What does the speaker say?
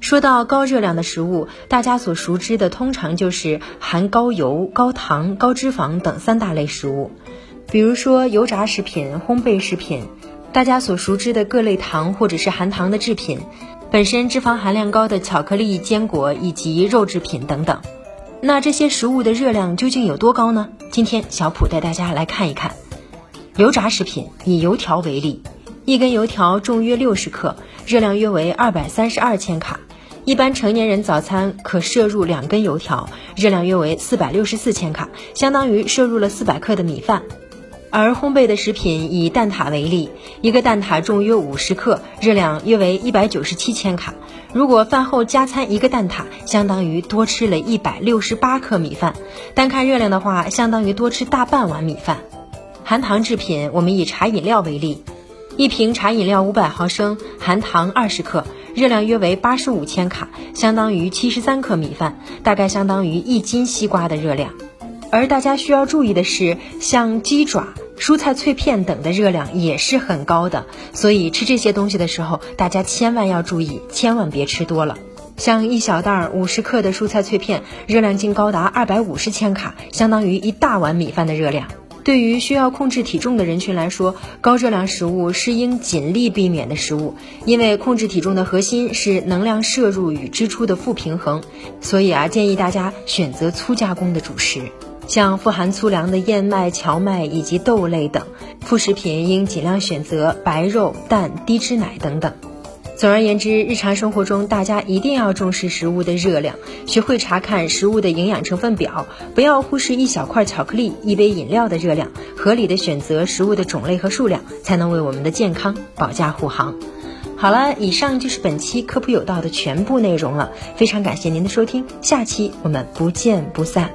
说到高热量的食物，大家所熟知的通常就是含高油、高糖、高脂肪等三大类食物，比如说油炸食品、烘焙食品，大家所熟知的各类糖或者是含糖的制品，本身脂肪含量高的巧克力、坚果以及肉制品等等。那这些食物的热量究竟有多高呢？今天小普带大家来看一看。油炸食品以油条为例，一根油条重约六十克，热量约为二百三十二千卡。一般成年人早餐可摄入两根油条，热量约为四百六十四千卡，相当于摄入了四百克的米饭。而烘焙的食品以蛋挞为例，一个蛋挞重约五十克，热量约为一百九十七千卡。如果饭后加餐一个蛋挞，相当于多吃了一百六十八克米饭。单看热量的话，相当于多吃大半碗米饭。含糖制品，我们以茶饮料为例，一瓶茶饮料五百毫升，含糖二十克。热量约为八十五千卡，相当于七十三克米饭，大概相当于一斤西瓜的热量。而大家需要注意的是，像鸡爪、蔬菜脆片等的热量也是很高的，所以吃这些东西的时候，大家千万要注意，千万别吃多了。像一小袋五十克的蔬菜脆片，热量竟高达二百五十千卡，相当于一大碗米饭的热量。对于需要控制体重的人群来说，高热量食物是应尽力避免的食物，因为控制体重的核心是能量摄入与支出的负平衡，所以啊，建议大家选择粗加工的主食，像富含粗粮的燕麦、荞麦以及豆类等，副食品应尽量选择白肉、蛋、低脂奶等等。总而言之，日常生活中大家一定要重视食物的热量，学会查看食物的营养成分表，不要忽视一小块巧克力、一杯饮料的热量，合理的选择食物的种类和数量，才能为我们的健康保驾护航。好了，以上就是本期科普有道的全部内容了，非常感谢您的收听，下期我们不见不散。